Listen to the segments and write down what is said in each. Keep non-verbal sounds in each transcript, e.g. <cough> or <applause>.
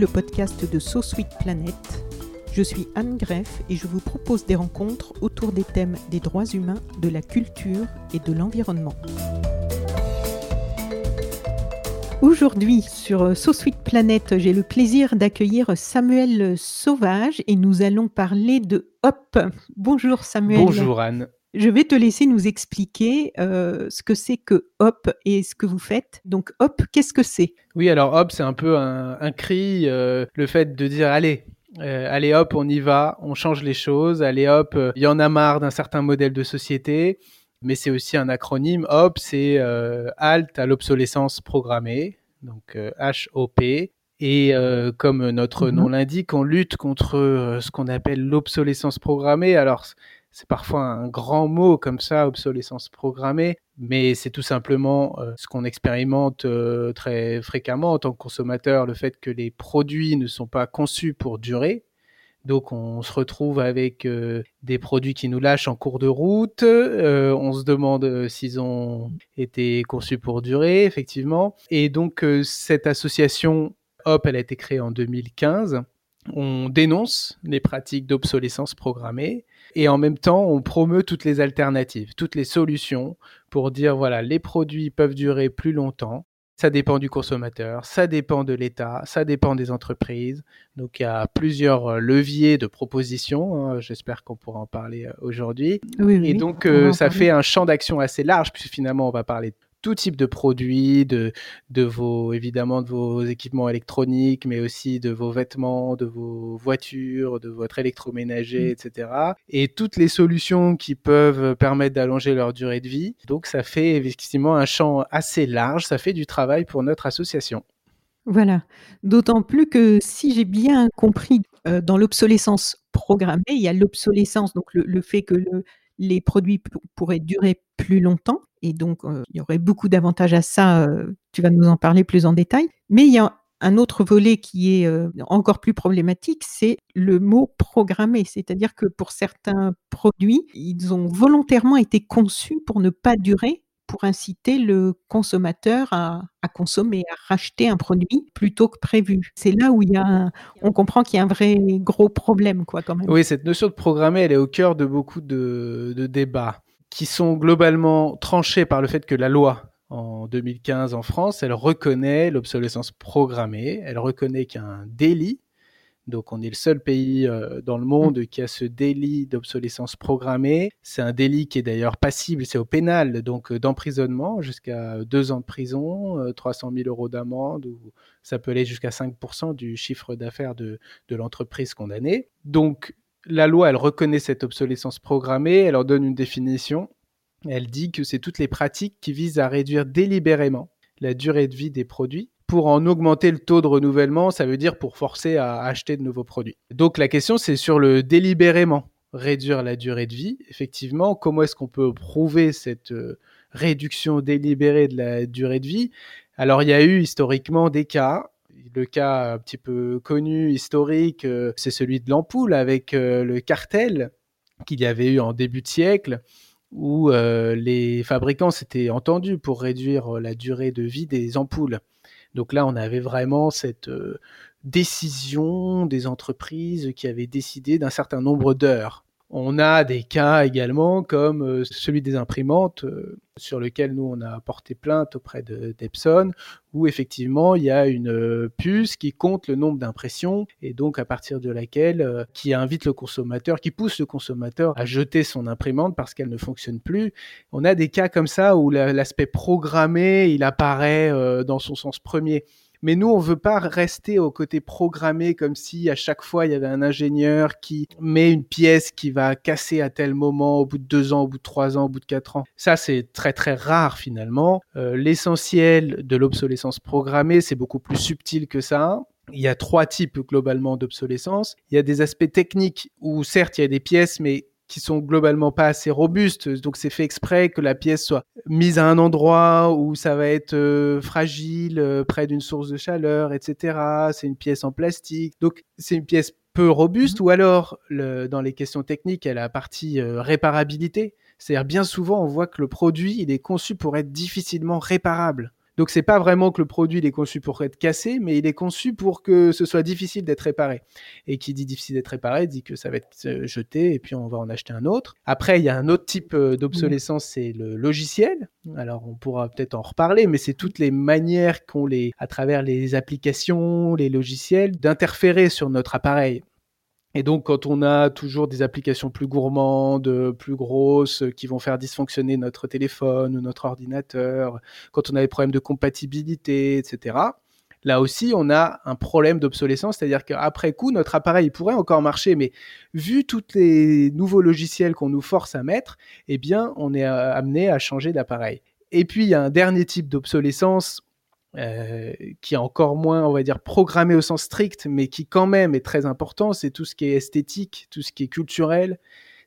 le podcast de So Sweet Planet. Je suis Anne Greff et je vous propose des rencontres autour des thèmes des droits humains, de la culture et de l'environnement. Aujourd'hui, sur So Sweet Planet, j'ai le plaisir d'accueillir Samuel Sauvage et nous allons parler de Hop. Bonjour Samuel. Bonjour Anne. Je vais te laisser nous expliquer euh, ce que c'est que Hop et ce que vous faites. Donc Hop, qu'est-ce que c'est? Oui, alors Hop, c'est un peu un, un cri, euh, le fait de dire allez, euh, allez hop, on y va, on change les choses, allez hop, euh, il y en a marre d'un certain modèle de société, mais c'est aussi un acronyme. Hop, c'est euh, Halt à l'obsolescence programmée, donc HOP. Et comme notre Mhm. nom l'indique, on lutte contre ce qu'on appelle l'obsolescence programmée. Alors, c'est parfois un grand mot comme ça, obsolescence programmée, mais c'est tout simplement euh, ce qu'on expérimente euh, très fréquemment en tant que consommateur, le fait que les produits ne sont pas conçus pour durer. Donc on se retrouve avec euh, des produits qui nous lâchent en cours de route. On se demande s'ils ont été conçus pour durer, effectivement. Et donc cette association Hop, elle a été créée en 2015. On dénonce les pratiques d'obsolescence programmée et en même temps, on promeut toutes les alternatives, toutes les solutions pour dire voilà, les produits peuvent durer plus longtemps. Ça dépend du consommateur, ça dépend de l'État, ça dépend des entreprises. Donc il y a plusieurs euh, leviers de propositions. hein. J'espère qu'on pourra en parler euh, aujourd'hui. Oui, oui, Et donc, euh, ça fait un champ d'action assez large, puisque finalement, on va parler de tout type de produits, de, de vos, évidemment, de vos équipements électroniques, mais aussi de vos vêtements, de vos voitures, de votre électroménager, Mm. etc. Et toutes les solutions qui peuvent permettre d'allonger leur durée de vie. Donc, ça fait effectivement un champ assez large. Ça fait du travail pour notre association. Voilà. D'autant plus que si j'ai bien compris, euh, dans l'obsolescence programmée, il y a l'obsolescence, donc le, le fait que le- les produits pourraient durer plus longtemps, et donc euh, il y aurait beaucoup d'avantages à ça. euh, tu vas nous en parler plus en détail. Mais il y a un autre volet qui est euh, encore plus problématique, c'est le mot programmé. C'est-à-dire que pour certains produits, ils ont volontairement été conçus pour ne pas durer, pour inciter le consommateur à, à consommer, à racheter un produit plutôt que prévu. C'est là où il y a on comprend qu'il y a un vrai gros problème, quoi, quand même. Oui, cette notion de programmer, elle est au cœur de beaucoup de débats qui sont globalement tranchés par le fait que la loi en 2015 en France, elle reconnaît l'obsolescence programmée, elle reconnaît qu'il y a un délit. Donc on est le seul pays euh, dans le monde qui a ce délit d'obsolescence programmée. C'est un délit qui est d'ailleurs passible, c'est au pénal, donc euh, d'emprisonnement jusqu'à deux ans de prison, euh, 300 000 euros d'amende, ou ça peut aller jusqu'à 5% du chiffre d'affaires de, de l'entreprise condamnée. Donc la loi, elle reconnaît cette obsolescence programmée, elle en donne une définition. Elle dit que c'est toutes les pratiques qui visent à réduire délibérément la durée de vie des produits pour en augmenter le taux de renouvellement, ça veut dire pour forcer à acheter de nouveaux produits. Donc la question, c'est sur le délibérément réduire la durée de vie. Effectivement, comment est-ce qu'on peut prouver cette euh, réduction délibérée de la durée de vie? Alors il y a eu historiquement des cas. Le cas un petit peu connu, historique, euh, c'est celui de l'ampoule avec euh, le cartel qu'il y avait eu en début de siècle où euh, les fabricants s'étaient entendus pour réduire la durée de vie des ampoules. Donc là, on avait vraiment cette décision des entreprises qui avaient décidé d'un certain nombre d'heures. On a des cas également comme euh, celui des imprimantes, euh, sur lequel nous on a porté plainte auprès de d'Epson, où effectivement il y a une euh, puce qui compte le nombre d'impressions et donc à partir de laquelle qui invite le consommateur, qui pousse le consommateur à jeter son imprimante parce qu'elle ne fonctionne plus. On a des cas comme ça où la- l'aspect programmé il apparaît dans son sens premier. Mais nous, on veut pas rester au côté programmé comme si à chaque fois il y avait un ingénieur qui met une pièce qui va casser à tel moment au bout de deux ans, au bout de trois ans, au bout de quatre ans. Ça, c'est très très rare finalement. Euh, l'essentiel de l'obsolescence programmée, c'est beaucoup plus subtil que ça. Il y a trois types globalement d'obsolescence. Il y a des aspects techniques où certes il y a des pièces, mais qui sont globalement pas assez robustes. Donc c'est fait exprès que la pièce soit mise à un endroit où ça va être euh, fragile, euh, près d'une source de chaleur, etc. C'est une pièce en plastique. Donc c'est une pièce peu robuste mmh ou alors le, dans les questions techniques, elle a la partie euh, réparabilité. C'est-à-dire bien souvent on voit que le produit il est conçu pour être difficilement réparable. Donc c'est pas vraiment que le produit il est conçu pour être cassé, mais il est conçu pour que ce soit difficile d'être réparé. Et qui dit difficile d'être réparé dit que ça va être euh, jeté et puis on va en acheter un autre. Après il y a un autre type euh, d'obsolescence, c'est le logiciel. Alors on pourra peut-être en reparler, mais c'est toutes les manières qu'ont les à travers les applications, les logiciels d'interférer sur notre appareil. Et donc, quand on a toujours des applications plus gourmandes, plus grosses, qui vont faire dysfonctionner notre téléphone ou notre ordinateur, quand on a des problèmes de compatibilité, etc., là aussi, on a un problème d'obsolescence, c'est-à-dire qu'après coup, notre appareil pourrait encore marcher, mais vu tous les nouveaux logiciels qu'on nous force à mettre, eh bien, on est euh, amené à changer d'appareil. Et puis, il y a un dernier type d'obsolescence euh, qui est encore moins, on va dire, programmé au sens strict, mais qui quand même est très important, c'est tout ce qui est esthétique, tout ce qui est culturel,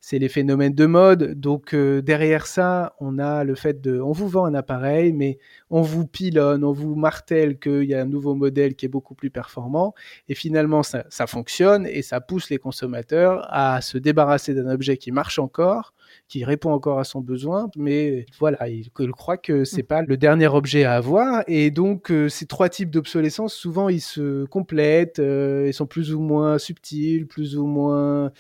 c'est les phénomènes de mode. Donc euh, derrière ça, on a le fait de, on vous vend un appareil, mais on vous pilonne, on vous martèle qu'il y a un nouveau modèle qui est beaucoup plus performant, et finalement ça, ça fonctionne et ça pousse les consommateurs à se débarrasser d'un objet qui marche encore, qui répond encore à son besoin, mais voilà, il, croit que c'est mmh. pas le dernier objet à avoir, et donc euh, ces trois types d'obsolescence, souvent ils se complètent, euh, ils sont plus ou moins subtils, plus ou moins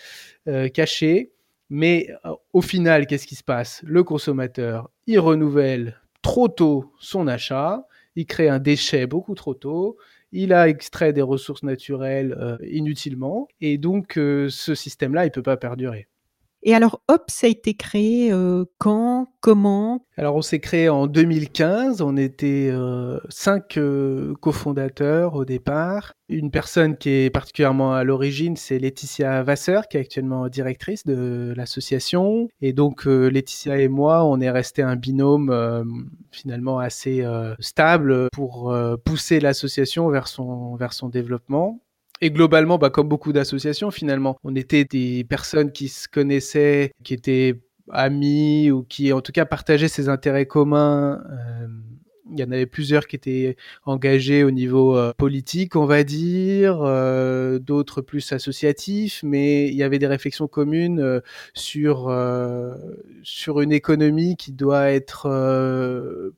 cachés. Mais euh, au final, qu'est-ce qui se passe? Le consommateur, il renouvelle trop tôt son achat, il crée un déchet beaucoup trop tôt, il a extrait des ressources naturelles euh, inutilement, et donc euh, ce système-là, il ne peut pas perdurer. Et alors, Hop, ça a été créé euh, quand Comment? Alors, on s'est créé en 2015. On était euh, cinq euh, cofondateurs au départ. Une personne qui est particulièrement à l'origine, c'est Laetitia Vasseur, qui est actuellement directrice de l'association. Et donc, Laetitia et moi, on est resté un binôme finalement assez stable pour pousser l'association vers son, vers son développement. Et globalement, bah, comme beaucoup d'associations, finalement, on était des personnes qui se connaissaient, qui étaient amis ou qui, en tout cas, partageaient ces intérêts communs. Euh, il y en avait plusieurs qui étaient engagés au niveau euh, politique, on va dire, euh, d'autres plus associatifs, mais il y avait des réflexions communes euh, sur euh, sur une économie qui doit être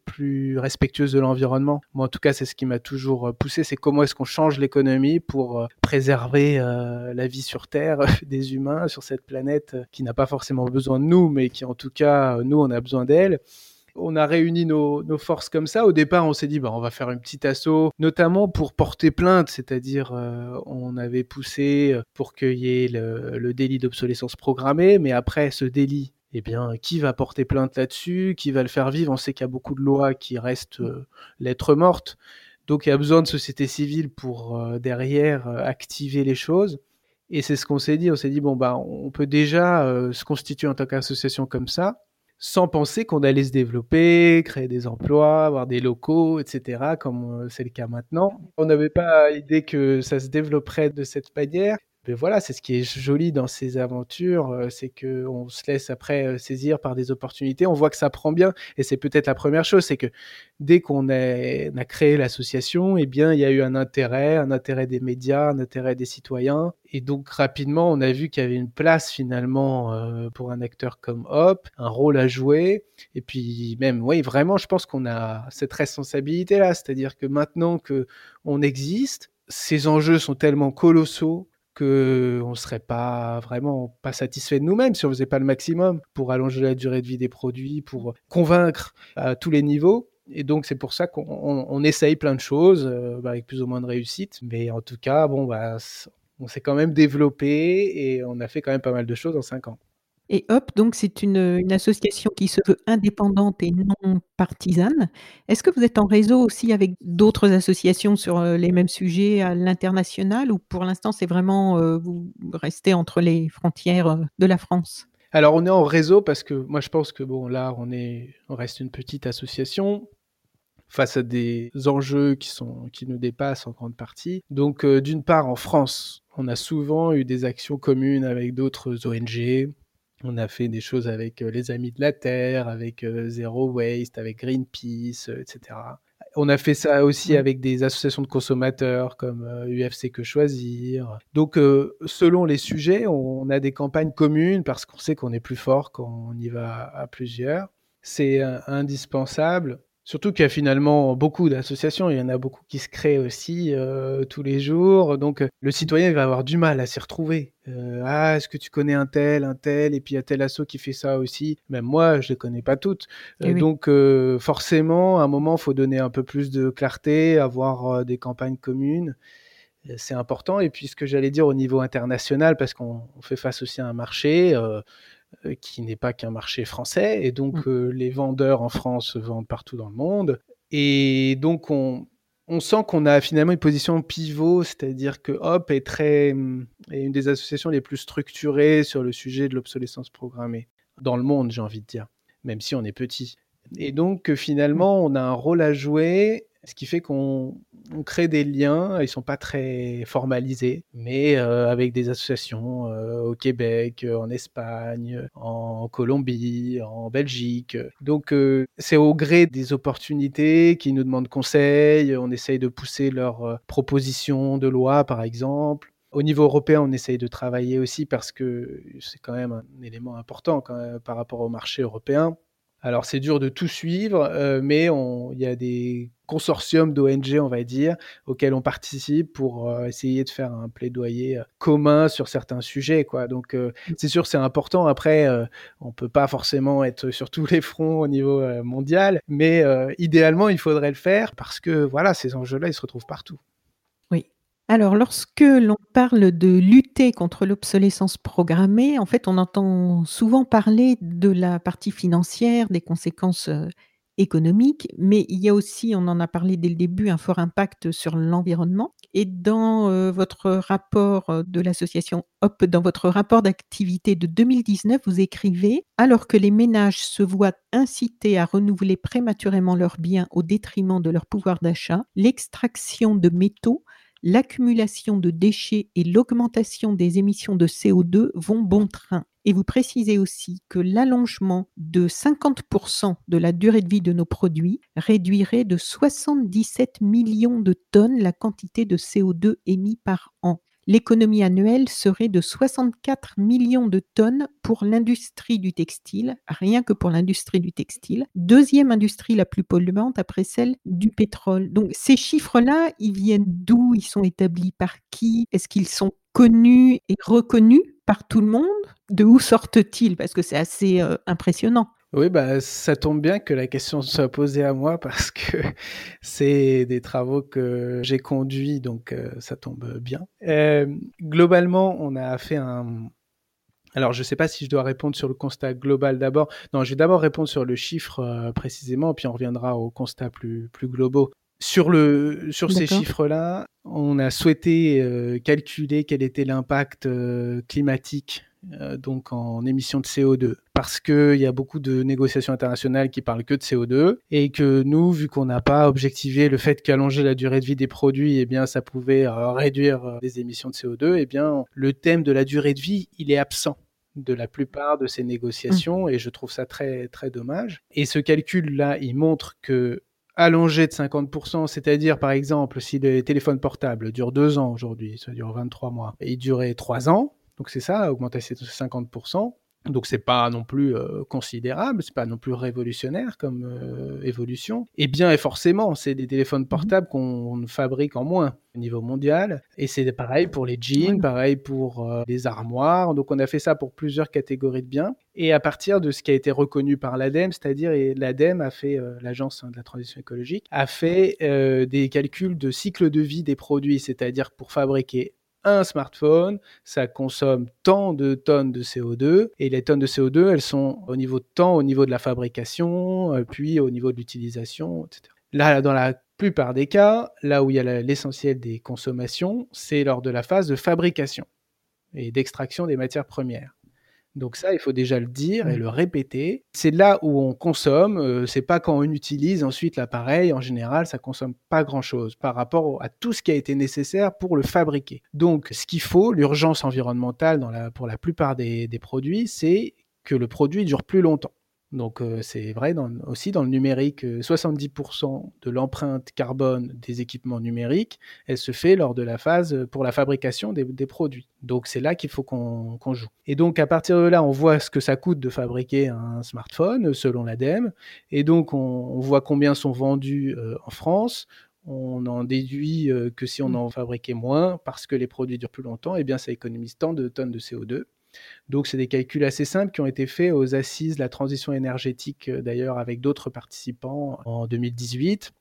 plus respectueuse de l'environnement. Moi, en tout cas, c'est ce qui m'a toujours poussé, c'est comment est-ce qu'on change l'économie pour préserver la vie sur Terre <laughs> des humains sur cette planète qui n'a pas forcément besoin de nous, mais qui en tout cas, nous, on a besoin d'elle on a réuni nos, forces comme ça. Au départ, on s'est dit, bah, on va faire une petite assaut, notamment pour porter plainte, c'est-à-dire euh, on avait poussé euh, pour qu'il y ait le, délit d'obsolescence programmée, mais après ce délit, eh bien, qui va porter plainte là-dessus? Qui va le faire vivre? On sait qu'il y a beaucoup de lois qui restent euh, lettres mortes. Donc il y a besoin de société civile pour derrière activer les choses. Et c'est ce qu'on s'est dit. On s'est dit, bon, bah, on peut déjà se constituer en tant qu'association comme ça sans penser qu'on allait se développer, créer des emplois, avoir des locaux, etc., comme euh, c'est le cas maintenant. On n'avait pas idée que ça se développerait de cette manière voilà, c'est ce qui est joli dans ces aventures, c'est que on se laisse après saisir par des opportunités. On voit que ça prend bien, et c'est peut-être la première chose, c'est que dès qu'on a, créé l'association, eh bien, il y a eu un intérêt, un intérêt des médias, un intérêt des citoyens, et donc rapidement, on a vu qu'il y avait une place finalement pour un acteur comme Hop, un rôle à jouer, et puis même, oui, vraiment, je pense qu'on a cette responsabilité-là, c'est-à-dire que maintenant que on existe, ces enjeux sont tellement colossaux que on serait pas vraiment pas satisfait de nous-mêmes si on faisait pas le maximum pour allonger la durée de vie des produits, pour convaincre à tous les niveaux. Et donc c'est pour ça qu'on essaye plein de choses euh, bah, avec plus ou moins de réussite. Mais en tout cas, bon, bah, on s'est quand même développé et on a fait quand même pas mal de choses en cinq ans. Et Hop, donc c'est une, association qui se veut indépendante et non partisane. Est-ce que vous êtes en réseau aussi avec d'autres associations sur, heu, les mêmes sujets à l'international ou pour l'instant c'est vraiment, heu, vous restez entre les frontières, heu, de la France? Alors on est en réseau parce que moi je pense que bon là on est on reste une petite association face à des enjeux qui sont qui nous dépassent en grande partie. Donc euh, d'une part en France, on a souvent eu des actions communes avec d'autres ONG. On a fait des choses avec les Amis de la Terre, avec Zero Waste, avec Greenpeace, etc. On a fait ça aussi avec des associations de consommateurs comme UFC Que Choisir. Donc, selon les sujets, on a des campagnes communes parce qu'on sait qu'on est plus fort quand on y va à plusieurs. C'est indispensable. Surtout qu'il y a finalement beaucoup d'associations, il y en a beaucoup qui se créent aussi euh, tous les jours. Donc le citoyen il va avoir du mal à s'y retrouver. Euh, ah, est-ce que tu connais un tel, un tel, et puis il y a tel asso qui fait ça aussi. Même moi, je les connais pas toutes. Euh, oui. Donc euh, forcément, à un moment, il faut donner un peu plus de clarté, avoir euh, des campagnes communes. Euh, C'est important. Et puis ce que j'allais dire au niveau international, parce qu'on fait face aussi à un marché euh, euh, qui n'est pas qu'un marché français, et donc Mmh. euh, les vendeurs en France vendent partout dans le monde. Et donc on, on sent qu'on a finalement une position pivot, c'est-à-dire que Hop est très est une des associations les plus structurées sur le sujet de l'obsolescence programmée dans le monde, j'ai envie de dire, même si on est petit. Et donc euh, finalement, on a un rôle à jouer, ce qui fait qu'on on crée des liens, ils sont pas très formalisés, mais euh, avec des associations euh, au Québec, euh, en Espagne, en Colombie, en Belgique. Donc c'est au gré des opportunités qui nous demandent conseil, on essaye de pousser leurs propositions de loi par exemple. Au niveau européen, on essaye de travailler aussi parce que c'est quand même un élément important par rapport au marché européen. Alors c'est dur de tout suivre, euh, mais il y a des consortiums d'ONG, on va dire, auxquels on participe pour euh, essayer de faire un plaidoyer euh, commun sur certains sujets. Quoi. Donc euh, c'est sûr, c'est important. Après, on peut pas forcément être sur tous les fronts au niveau mondial, mais idéalement, il faudrait le faire parce que voilà, ces enjeux-là, ils se retrouvent partout. Alors lorsque l'on parle de lutter contre l'obsolescence programmée, en fait, on entend souvent parler de la partie financière, des conséquences, heu, économiques, mais il y a aussi, on en a parlé dès le début, un fort impact sur l'environnement. Et dans, heu, votre rapport, heu, de l'association Hop, dans votre rapport d'activité de 2019, vous écrivez: «Alors que les ménages se voient incités à renouveler prématurément leurs biens au détriment de leur pouvoir d'achat, l'extraction de métaux l'accumulation de déchets et l'augmentation des émissions de CO2 vont bon train. Et vous précisez aussi que l'allongement de 50% de la durée de vie de nos produits réduirait de 77 millions de tonnes la quantité de CO2 émis par an. L'économie annuelle serait de 64 millions de tonnes pour l'industrie du textile, rien que pour l'industrie du textile. Deuxième industrie la plus polluante après celle du pétrole. Donc ces chiffres-là, ils viennent d'où? Ils sont établis par qui? Est-ce qu'ils sont connus et reconnus par tout le monde? De où sortent-ils? Parce que c'est assez euh, impressionnant. Oui, bah, ça tombe bien que la question soit posée à moi parce que <laughs> c'est des travaux que j'ai conduits, donc euh, ça tombe bien. Euh, globalement, on a fait un... Alors, je ne sais pas si je dois répondre sur le constat global d'abord. Non, je vais d'abord répondre sur le chiffre euh, précisément, puis on reviendra aux constats plus, plus globaux. Sur, le, sur ces chiffres-là, on a souhaité calculer quel était l'impact climatique euh, donc en émissions de CO2 parce qu'il y a beaucoup de négociations internationales qui parlent que de CO2 et que nous, vu qu'on n'a pas objectivé le fait qu'allonger la durée de vie des produits, eh bien, ça pouvait euh, réduire les émissions de CO2, eh bien, le thème de la durée de vie, il est absent de la plupart de ces négociations mmh. et je trouve ça très très dommage. Et ce calcul là, il montre que allongé de 50%, c'est-à-dire par exemple si le téléphone portable dure deux ans aujourd'hui, ça dure 23 mois, et il durait trois ans, donc c'est ça, augmentation de 50%. Donc c'est pas non plus euh, considérable, c'est pas non plus révolutionnaire comme euh, évolution. Et bien et forcément, c'est des téléphones portables qu'on fabrique en moins au niveau mondial. Et c'est pareil pour les jeans, pareil pour euh, les armoires. Donc on a fait ça pour plusieurs catégories de biens. Et à partir de ce qui a été reconnu par l'ADEME, c'est-à-dire l'ADEME a fait, euh, l'agence de la transition écologique, a fait euh, des calculs de cycle de vie des produits, c'est-à-dire pour fabriquer un smartphone, ça consomme tant de tonnes de CO2, et les tonnes de CO2, elles sont au niveau de temps, au niveau de la fabrication, euh, puis au niveau de l'utilisation, etc. Là, dans la plupart des cas, là où il y a l'essentiel des consommations, c'est lors de la phase de fabrication et d'extraction des matières premières. Donc ça, il faut déjà le dire et mmh. le répéter. C'est là où on consomme. Euh, c'est pas quand on utilise ensuite l'appareil. En général, ça consomme pas grand-chose par rapport à tout ce qui a été nécessaire pour le fabriquer. Donc, ce qu'il faut, l'urgence environnementale dans la, pour la plupart des produits, c'est que le produit dure plus longtemps. Donc euh, c'est vrai aussi dans le numérique, 70% euh, de l'empreinte carbone des équipements numériques, elle se fait lors de la phase euh, pour la fabrication des, produits. Donc c'est là qu'il faut qu'on joue. Et donc à partir de là, on voit ce que ça coûte de fabriquer un smartphone selon l'ADEME, et donc on, voit combien sont vendus en France. On en déduit que si on mmh. en fabriquait moins, parce que les produits durent plus longtemps, eh bien ça économise tant de tonnes de CO2. Donc, c'est des calculs assez simples qui ont été faits aux assises de la transition énergétique, euh, d'ailleurs, avec d'autres participants en 2018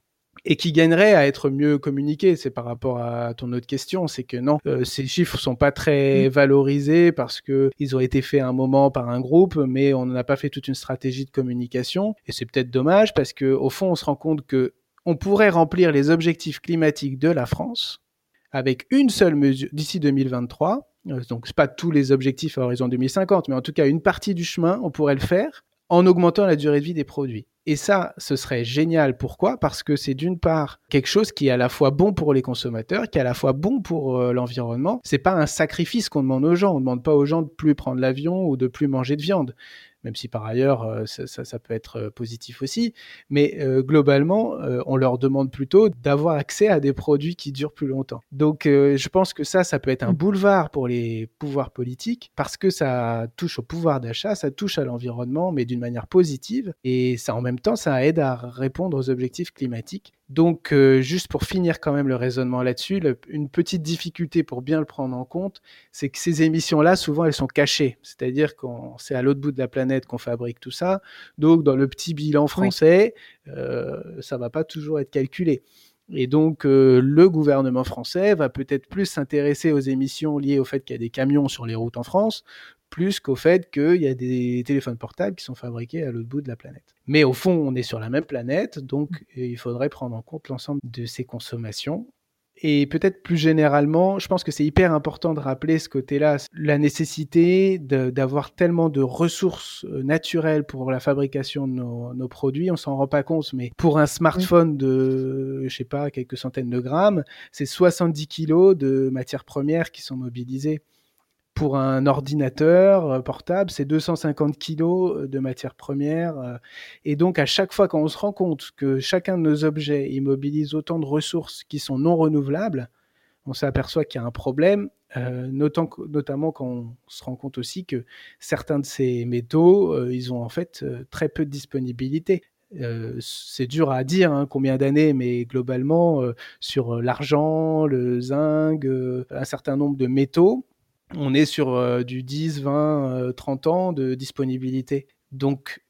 et qui gagneraient à être mieux communiqués. C'est par rapport à ton autre question, c'est que non, euh, ces chiffres sont pas très valorisés parce que ils ont été faits à un moment par un groupe, mais on n'a pas fait toute une stratégie de communication. Et c'est peut-être dommage parce que au fond, on se rend compte que on pourrait remplir les objectifs climatiques de la France avec une seule mesure d'ici 2023 euh, donc, c'est pas tous les objectifs à horizon 2050, mais en tout cas, une partie du chemin, on pourrait le faire en augmentant la durée de vie des produits. Et ça, ce serait génial. Pourquoi? Parce que c'est d'une part quelque chose qui est à la fois bon pour les consommateurs, qui est à la fois bon pour euh, l'environnement. C'est pas un sacrifice qu'on demande aux gens. On ne demande pas aux gens de plus prendre l'avion ou de plus manger de viande même si par ailleurs euh, ça, peut être euh, positif aussi. Mais euh, globalement, on leur demande plutôt d'avoir accès à des produits qui durent plus longtemps. Donc je pense que ça, ça peut être un mmh. boulevard pour les pouvoirs politiques parce que ça touche au pouvoir d'achat, ça touche à l'environnement, mais d'une manière positive. Et ça, en même temps, ça aide à répondre aux objectifs climatiques. Donc, euh, juste pour finir quand même le raisonnement là-dessus, une petite difficulté pour bien le prendre en compte, c'est que ces émissions-là, souvent, elles sont cachées. C'est-à-dire que c'est à l'autre bout de la planète qu'on fabrique tout ça. Donc, dans le petit bilan français, euh, ça va pas toujours être calculé. Et donc, euh, le gouvernement français va peut-être plus s'intéresser aux émissions liées au fait qu'il y a des camions sur les routes en France, plus qu'au fait qu'il y a des téléphones portables qui sont fabriqués à l'autre bout de la planète. Mais au fond, on est sur la même planète, donc mmh. il faudrait prendre en compte l'ensemble de ces consommations. Et peut-être plus généralement, je pense que c'est hyper important de rappeler ce côté-là, la nécessité d'avoir tellement de ressources euh, naturelles pour la fabrication de nos, produits. On s'en rend pas compte, mais pour un smartphone de, je sais pas, quelques centaines de grammes, c'est 70 kilos de matières premières qui sont mobilisées pour un ordinateur euh, portable, c'est 250 kilos euh, de matières premières. Euh, et donc, à chaque fois qu'on se rend compte que chacun de nos objets immobilise autant de ressources qui sont non renouvelables, on s'aperçoit qu'il y a un problème, notamment quand on se rend compte aussi que certains de ces métaux, ils ont en fait très peu de disponibilité. c'est dur à dire hein, combien d'années, mais globalement, sur l'argent, le zinc, un certain nombre de métaux, on est sur euh, du 10, 20, 30 ans de disponibilité. Donc,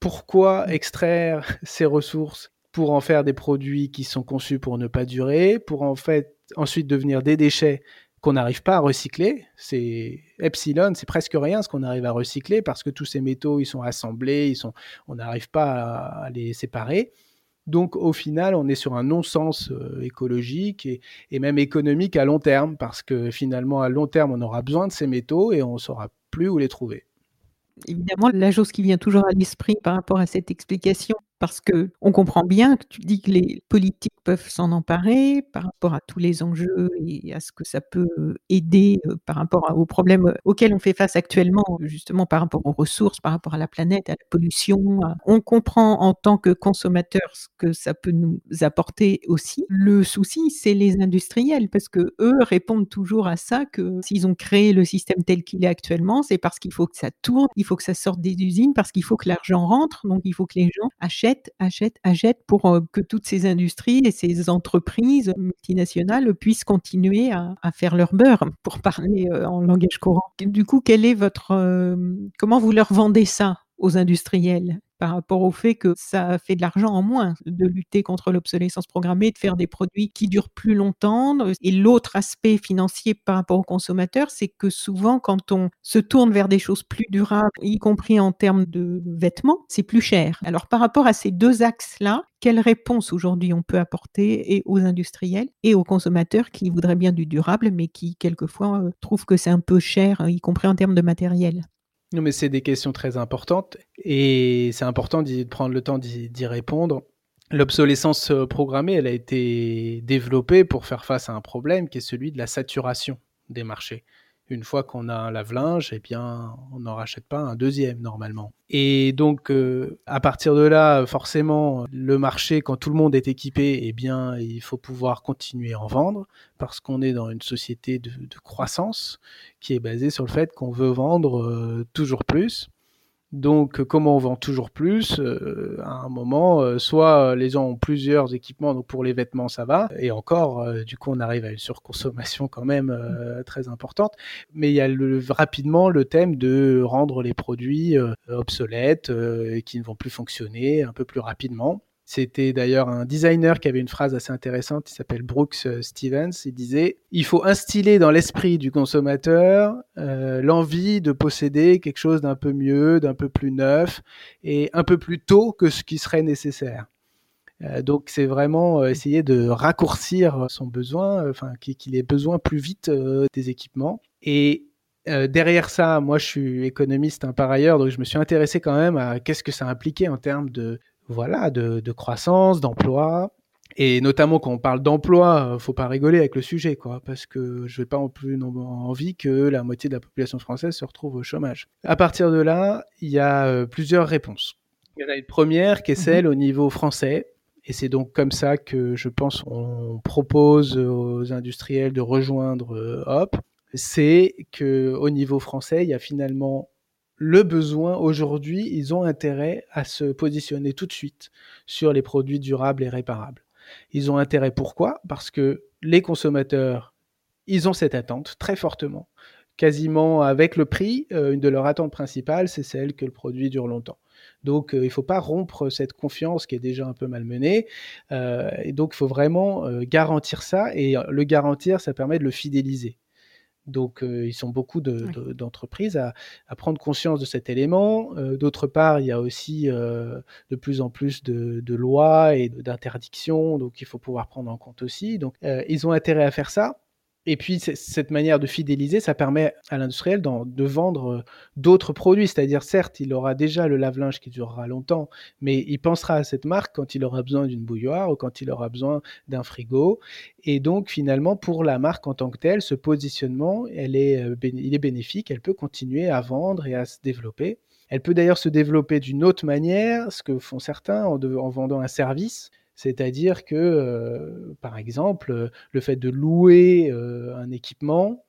pourquoi extraire <laughs> ces ressources pour en faire des produits qui sont conçus pour ne pas durer, pour en fait ensuite devenir des déchets qu'on n'arrive pas à recycler? C'est epsilon, c'est presque rien ce qu'on arrive à recycler parce que tous ces métaux, ils sont assemblés, ils sont, on n'arrive pas à les séparer. Donc au final, on est sur un non-sens euh, écologique et, même économique à long terme, parce que finalement, à long terme, on aura besoin de ces métaux et on ne saura plus où les trouver. Évidemment, la chose qui vient toujours à l'esprit par rapport à cette explication, parce que on comprend bien que tu dis que les politiques peuvent s'en emparer par rapport à tous les enjeux et à ce que ça peut aider par rapport aux problèmes auxquels on fait face actuellement, justement par rapport aux ressources, par rapport à la planète, à la pollution. On comprend en tant que consommateur ce que ça peut nous apporter aussi. Le souci, c'est les industriels, parce que eux répondent toujours à ça que s'ils ont créé le système tel qu'il est actuellement, c'est parce qu'il faut que ça tourne, il faut que ça sorte des usines, parce qu'il faut que l'argent rentre, donc il faut que les gens achètent achète, pour euh, que toutes ces industries et ces entreprises multinationales puissent continuer à, faire leur beurre, <laughs> pour parler euh, en langage courant. Du coup, quel est votre, euh, comment vous leur vendez ça aux industriels? Par rapport au fait que ça fait de l'argent en moins de lutter contre l'obsolescence programmée, de faire des produits qui durent plus longtemps. Et l'autre aspect financier par rapport aux consommateurs, c'est que souvent, quand on se tourne vers des choses plus durables, y compris en termes de vêtements, c'est plus cher. Alors, par rapport à ces deux axes-là, quelle réponse aujourd'hui on peut apporter aux industriels et aux consommateurs qui voudraient bien du durable, mais qui quelquefois euh, trouvent que c'est un peu cher, y compris en termes de matériel? Mais c'est des questions très importantes et c'est important de prendre le temps d'y répondre. L'obsolescence euh, programmée, elle a été développée pour faire face à un problème qui est celui de la saturation des marchés une fois qu'on a un lave-linge, eh bien, on n'en rachète pas un deuxième normalement. Et donc, euh, à partir de là, forcément, le marché, quand tout le monde est équipé, eh bien, il faut pouvoir continuer à en vendre parce qu'on est dans une société de, croissance qui est basée sur le fait qu'on veut vendre euh, toujours plus. Donc, comment on vend toujours plus euh, À un moment, euh, soit les gens ont plusieurs équipements, donc pour les vêtements, ça va. Et encore, euh, du coup, on arrive à une surconsommation quand même très importante. Mais il y a rapidement le thème de rendre les produits obsolètes, qui ne vont plus fonctionner un peu plus rapidement. C'était d'ailleurs un designer qui avait une phrase assez intéressante, il s'appelle Brooks euh, Stevens, il disait Il faut instiller dans l'esprit du consommateur euh, l'envie de posséder quelque chose d'un peu mieux, d'un peu plus neuf et un peu plus tôt que ce qui serait nécessaire. Euh, donc c'est vraiment essayer de raccourcir son besoin, enfin qu'il ait besoin plus vite des équipements. Et derrière ça, moi je suis économiste hein, par ailleurs, donc je me suis intéressé quand même à qu'est-ce que ça impliquait en termes de, voilà, de, croissance, d'emploi. Et notamment quand on parle d'emploi, faut pas rigoler avec le sujet, quoi, parce que je n'ai pas en plus envie que la moitié de la population française se retrouve au chômage. À partir de là, il y a euh, plusieurs réponses. Il y en a une première qui est mhm. celle au niveau français, et c'est donc comme ça que je pense on propose aux industriels de rejoindre euh, Hop. C'est que au niveau français, il y a finalement le besoin aujourd'hui, ils ont intérêt à se positionner tout de suite sur les produits durables et réparables. Ils ont intérêt pourquoi? Parce que les consommateurs, ils ont cette attente très fortement. Quasiment avec le prix, euh, une de leurs attentes principales, c'est celle que le produit dure longtemps. Donc, euh, il ne faut pas rompre cette confiance qui est déjà un peu malmenée. Euh, et donc, il faut vraiment garantir ça. Et le garantir, ça permet de le fidéliser. Donc, ils sont beaucoup d'entreprises à, prendre conscience de cet élément. D'autre part, il y a aussi de plus en plus de, lois et d'interdictions, donc il faut pouvoir prendre en compte aussi. Donc, ils ont intérêt à faire ça. Et puis, cette manière de fidéliser, ça permet à l'industriel de vendre euh, d'autres produits. C'est-à-dire, certes, il aura déjà le lave-linge qui durera longtemps, mais il pensera à cette marque quand il aura besoin d'une bouilloire ou quand il aura besoin d'un frigo. Et donc, finalement, pour la marque en tant que telle, ce positionnement, euh, il est bénéfique. Elle peut continuer à vendre et à se développer. Elle peut d'ailleurs se développer d'une autre manière, ce que font certains en vendant un service. C'est-à-dire que, euh, par exemple, le fait de louer euh, un équipement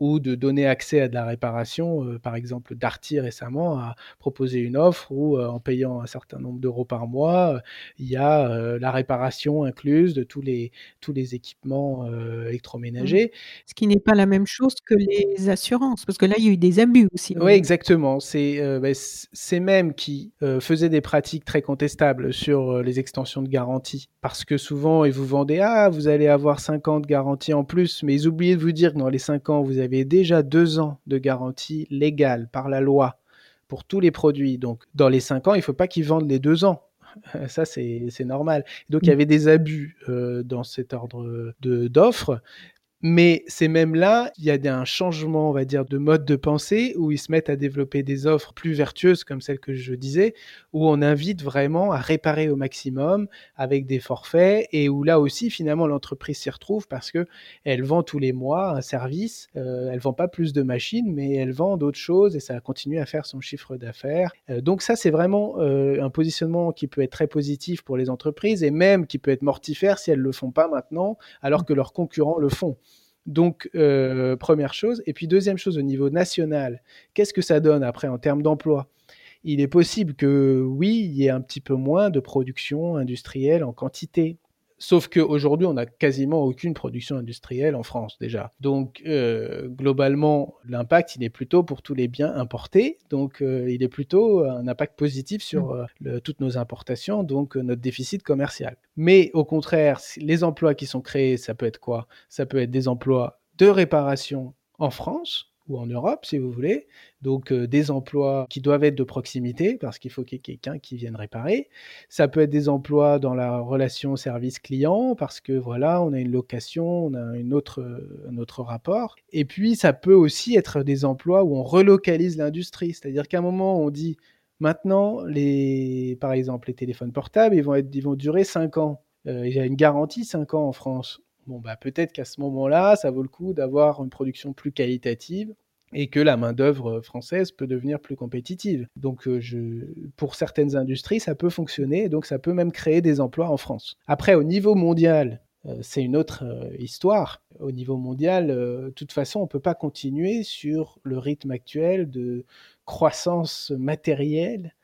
ou de donner accès à de la réparation. Euh, par exemple, Darty récemment a proposé une offre où, euh, en payant un certain nombre d'euros par mois, euh, il y a la réparation incluse de tous les, tous les équipements électroménagers. Mmh. Ce qui n'est pas la même chose que les assurances, parce que là, il y a eu des abus aussi. Oui, exactement. C'est ben, ces mêmes qui faisaient des pratiques très contestables sur les extensions de garantie, parce que souvent, ils vous vendaient, ah, vous allez avoir 50 garanties en plus, mais ils oubliaient de vous dire que dans les 5 ans, vous avez déjà deux ans de garantie légale par la loi pour tous les produits. Donc, dans les cinq ans, il ne faut pas qu'ils vendent les deux ans. <laughs> Ça, c'est normal. Donc, il y mm. avait des abus euh, dans cet ordre d'offres. Mais c'est même là, il y a un changement, on va dire, de mode de pensée où ils se mettent à développer des offres plus vertueuses, comme celle que je disais, où on invite vraiment à réparer au maximum avec des forfaits et où là aussi, finalement, l'entreprise s'y retrouve parce que elle vend tous les mois un service. Euh, elle vend pas plus de machines, mais elle vend d'autres choses et ça continue à faire son chiffre d'affaires. Euh, donc ça, c'est vraiment euh, un positionnement qui peut être très positif pour les entreprises et même qui peut être mortifère si elles le font pas maintenant, alors que leurs concurrents le font. Donc, euh, première chose. Et puis, deuxième chose, au niveau national, qu'est-ce que ça donne après en termes d'emploi? Il est possible que, oui, il y ait un petit peu moins de production industrielle en quantité. Sauf qu'aujourd'hui, on n'a quasiment aucune production industrielle en France déjà. Donc, euh, globalement, l'impact, il est plutôt pour tous les biens importés. Donc, euh, il est plutôt un impact positif sur mmh. euh, toutes nos importations, donc notre déficit commercial. Mais au contraire, les emplois qui sont créés, ça peut être quoi? Ça peut être des emplois de réparation en France, ou en Europe, si vous voulez. Donc euh, des emplois qui doivent être de proximité parce qu'il faut qu'il y ait quelqu'un qui vienne réparer. Ça peut être des emplois dans la relation service client parce que voilà, on a une location, on a autre, un autre rapport. Et puis ça peut aussi être des emplois où on relocalise l'industrie, c'est-à-dire qu'à un moment on dit maintenant les, par exemple les téléphones portables, ils vont être, ils vont durer 5 ans. Euh, il y a une garantie 5 ans en France bon, bah, peut-être qu'à ce moment-là, ça vaut le coup d'avoir une production plus qualitative et que la main-d'œuvre française peut devenir plus compétitive. Donc, euh, pour certaines industries, ça peut fonctionner, donc ça peut même créer des emplois en France. Après, au niveau mondial, euh, c'est une autre euh, histoire. Au niveau mondial, de toute façon, on ne peut pas continuer sur le rythme actuel de croissance matérielle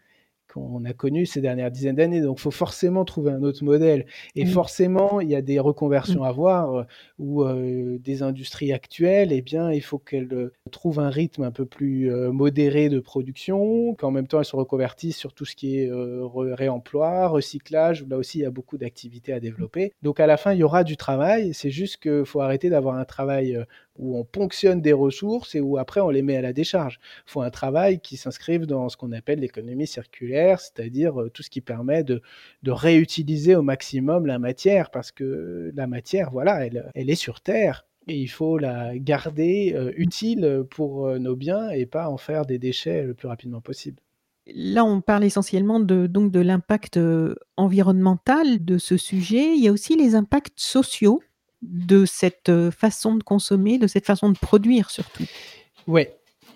qu'on a connu ces dernières dizaines d'années. Donc, il faut forcément trouver un autre modèle. Et forcément, il y a des reconversions à voir euh, où euh, des industries actuelles, eh bien, il faut qu'elles euh, trouvent un rythme un peu plus modéré de production, qu'en même temps, elles se reconvertissent sur tout ce qui est réemploi, recyclage. Là aussi, il y a beaucoup d'activités à développer. Donc, à la fin, il y aura du travail. C'est juste qu'il faut arrêter d'avoir un travail où on ponctionne des ressources et où après on les met à la décharge. Il faut un travail qui s'inscrive dans ce qu'on appelle l'économie circulaire, c'est-à-dire euh, tout ce qui permet de, réutiliser au maximum la matière, parce que la matière, voilà, elle, est sur Terre. Et il faut la garder euh, utile pour euh, nos biens et pas en faire des déchets le plus rapidement possible. Là, on parle essentiellement de, donc de l'impact environnemental de ce sujet. Il y a aussi les impacts sociaux de cette euh, façon de consommer, de cette façon de produire surtout. Oui,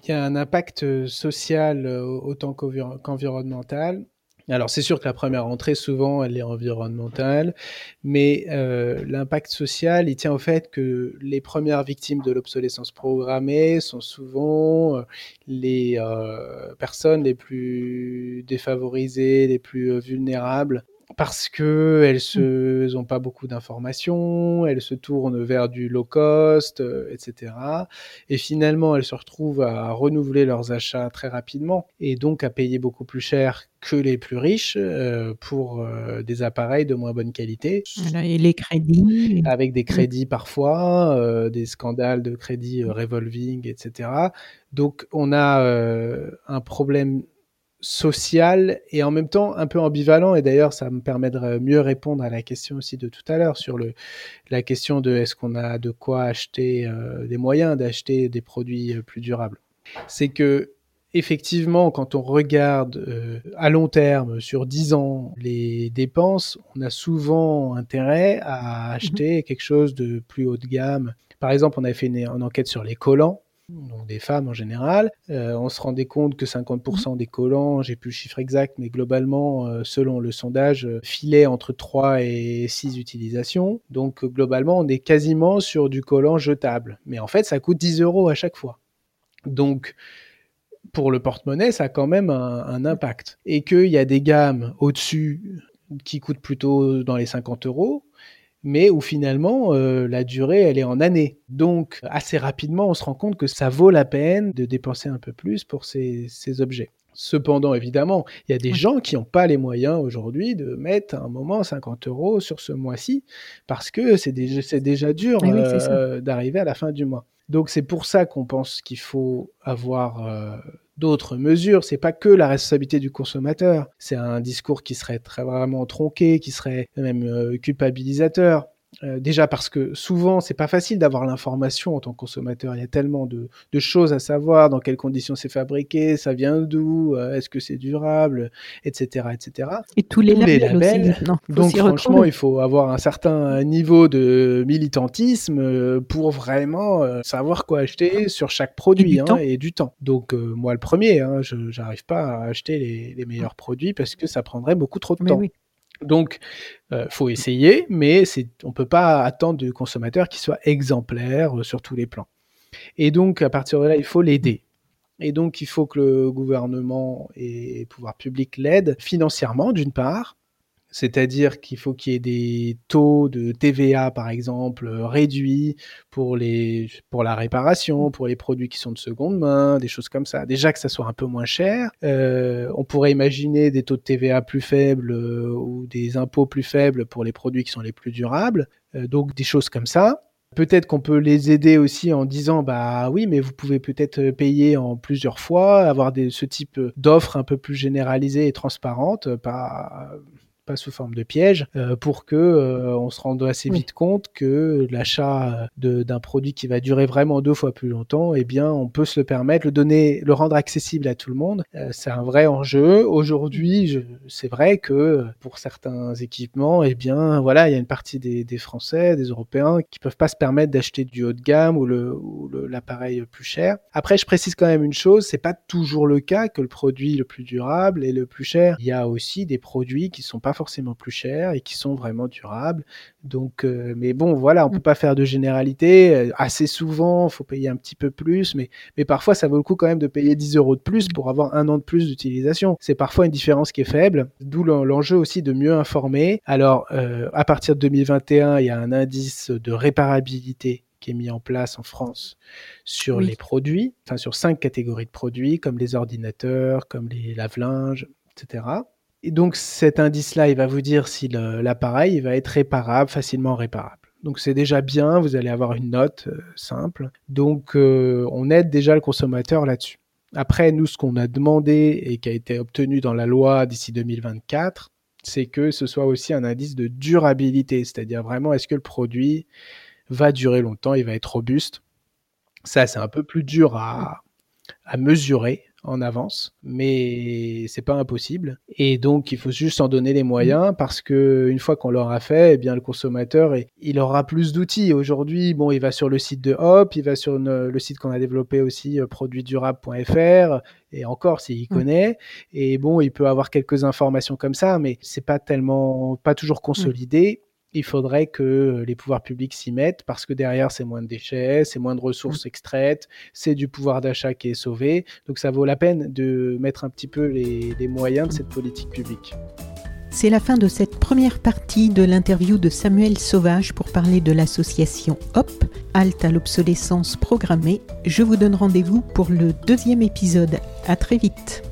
il y a un impact euh, social euh, autant qu'environnemental. Alors c'est sûr que la première entrée, souvent, elle est environnementale, mais l'impact social, il tient au fait que les premières victimes de l'obsolescence programmée sont souvent les personnes les plus défavorisées, les plus vulnérables, parce que elles n'ont mmh. pas beaucoup d'informations, elles se tournent vers du low cost, euh, etc. Et finalement, elles se retrouvent à renouveler leurs achats très rapidement et donc à payer beaucoup plus cher que les plus riches euh, pour euh, des appareils de moins bonne qualité. et les crédits. Avec des mmh. crédits parfois, des scandales de crédits revolving, etc. Donc on a un problème social et en même temps un peu ambivalent. Et d'ailleurs, ça me permettrait de mieux répondre à la question aussi de tout à l'heure sur le, la question de est-ce qu'on a de quoi acheter euh, des moyens d'acheter des produits euh, plus durables. C'est que effectivement, quand on regarde euh, à long terme, sur 10 ans, les dépenses, on a souvent intérêt à mmh acheter quelque chose de plus haut de gamme. Par exemple, on a fait une, une enquête sur les collants donc des femmes en général. Euh, on se rendait compte que 50% des collants, j'ai plus le chiffre exact, mais globalement, euh, selon le sondage, euh, filaient entre 3 et 6 utilisations. Donc globalement, on est quasiment sur du collant jetable. Mais en fait, ça coûte 10 euros à chaque fois. Donc pour le porte-monnaie, ça a quand même un, un impact. Et qu'il y a des gammes au-dessus qui coûtent plutôt dans les 50 euros mais où finalement euh, la durée elle est en années. Donc assez rapidement on se rend compte que ça vaut la peine de dépenser un peu plus pour ces, ces objets. Cependant, évidemment, il y a des gens qui n'ont pas les moyens aujourd'hui de mettre un moment 50 euros sur ce mois-ci parce que c'est déjà, déjà dur eh euh, d'arriver à la fin du mois. Donc c'est pour ça qu'on pense qu'il faut avoir euh, d'autres mesures. C'est pas que la responsabilité du consommateur. C'est un discours qui serait très vraiment tronqué, qui serait même euh, culpabilisateur. Euh, déjà parce que souvent, c'est pas facile d'avoir l'information en tant que consommateur. Il y a tellement de, choses à savoir, dans quelles conditions c'est fabriqué, ça vient d'où, euh, est-ce que c'est durable, etc., etc. Et tous les labels. Donc franchement, il faut avoir un certain niveau de militantisme euh, pour vraiment savoir quoi acheter sur chaque produit et du, hein, et du temps. Donc moi, le premier, hein, je n'arrive pas à acheter les, meilleurs produits parce que ça prendrait beaucoup trop de temps. Donc, euh, faut essayer, mais on ne peut pas attendre du consommateur qu'il soit exemplaire euh, sur tous les plans. Et donc, à partir de là, il faut l'aider. Et donc, il faut que le gouvernement et les pouvoirs publics l'aident financièrement, d'une part, c'est-à-dire qu'il faut qu'il y ait des taux de TVA, par exemple, réduits pour, les, pour la réparation, pour les produits qui sont de seconde main, des choses comme ça. Déjà que ça soit un peu moins cher. Euh, on pourrait imaginer des taux de TVA plus faibles euh, ou des impôts plus faibles pour les produits qui sont les plus durables. Euh, donc des choses comme ça. Peut-être qu'on peut les aider aussi en disant bah oui, mais vous pouvez peut-être payer en plusieurs fois, avoir des, ce type d'offres un peu plus généralisées et transparentes, pas pas sous forme de piège, euh, pour que euh, on se rende assez vite compte que l'achat d'un produit qui va durer vraiment deux fois plus longtemps, eh bien, on peut se le permettre, le donner, le rendre accessible à tout le monde. Euh, c'est un vrai enjeu. Aujourd'hui, c'est vrai que pour certains équipements, eh bien, voilà, il y a une partie des, des Français, des Européens, qui peuvent pas se permettre d'acheter du haut de gamme ou le l'appareil plus cher. Après, je précise quand même une chose, c'est pas toujours le cas que le produit le plus durable et le plus cher. Il y a aussi des produits qui sont pas forcément plus chers et qui sont vraiment durables. Donc, euh, mais bon, voilà, on mm. peut pas faire de généralité. Euh, assez souvent, faut payer un petit peu plus, mais, mais parfois, ça vaut le coup quand même de payer 10 euros de plus pour avoir un an de plus d'utilisation. C'est parfois une différence qui est faible, d'où l'enjeu aussi de mieux informer. Alors, euh, à partir de 2021, il y a un indice de réparabilité qui est mis en place en France sur les produits, enfin sur cinq catégories de produits, comme les ordinateurs, comme les lave-linges, etc. Et donc cet indice-là, il va vous dire si l'appareil va être réparable, facilement réparable. Donc c'est déjà bien, vous allez avoir une note euh, simple. Donc euh, on aide déjà le consommateur là-dessus. Après, nous, ce qu'on a demandé et qui a été obtenu dans la loi d'ici 2024, c'est que ce soit aussi un indice de durabilité, c'est-à-dire vraiment est-ce que le produit va durer longtemps, il va être robuste? Ça, c'est un peu plus dur à, à mesurer, en avance, mais c'est pas impossible. Et donc, il faut juste en donner les moyens parce que une fois qu'on l'aura fait, eh bien, le consommateur, il aura plus d'outils. Aujourd'hui, bon, il va sur le site de Hop, il va sur le site qu'on a développé aussi, euh, produitsdurable.fr, et encore s'il mmh. connaît. Et bon, il peut avoir quelques informations comme ça, mais c'est pas tellement, pas toujours mmh. consolidé il faudrait que les pouvoirs publics s'y mettent parce que derrière, c'est moins de déchets, c'est moins de ressources mmh. extraites, c'est du pouvoir d'achat qui est sauvé. Donc ça vaut la peine de mettre un petit peu les, moyens de cette politique publique. C'est la fin de cette première partie de l'interview de Samuel Sauvage pour parler de l'association HOP, Halte à l'obsolescence programmée. Je vous donne rendez-vous pour le deuxième épisode. À très vite.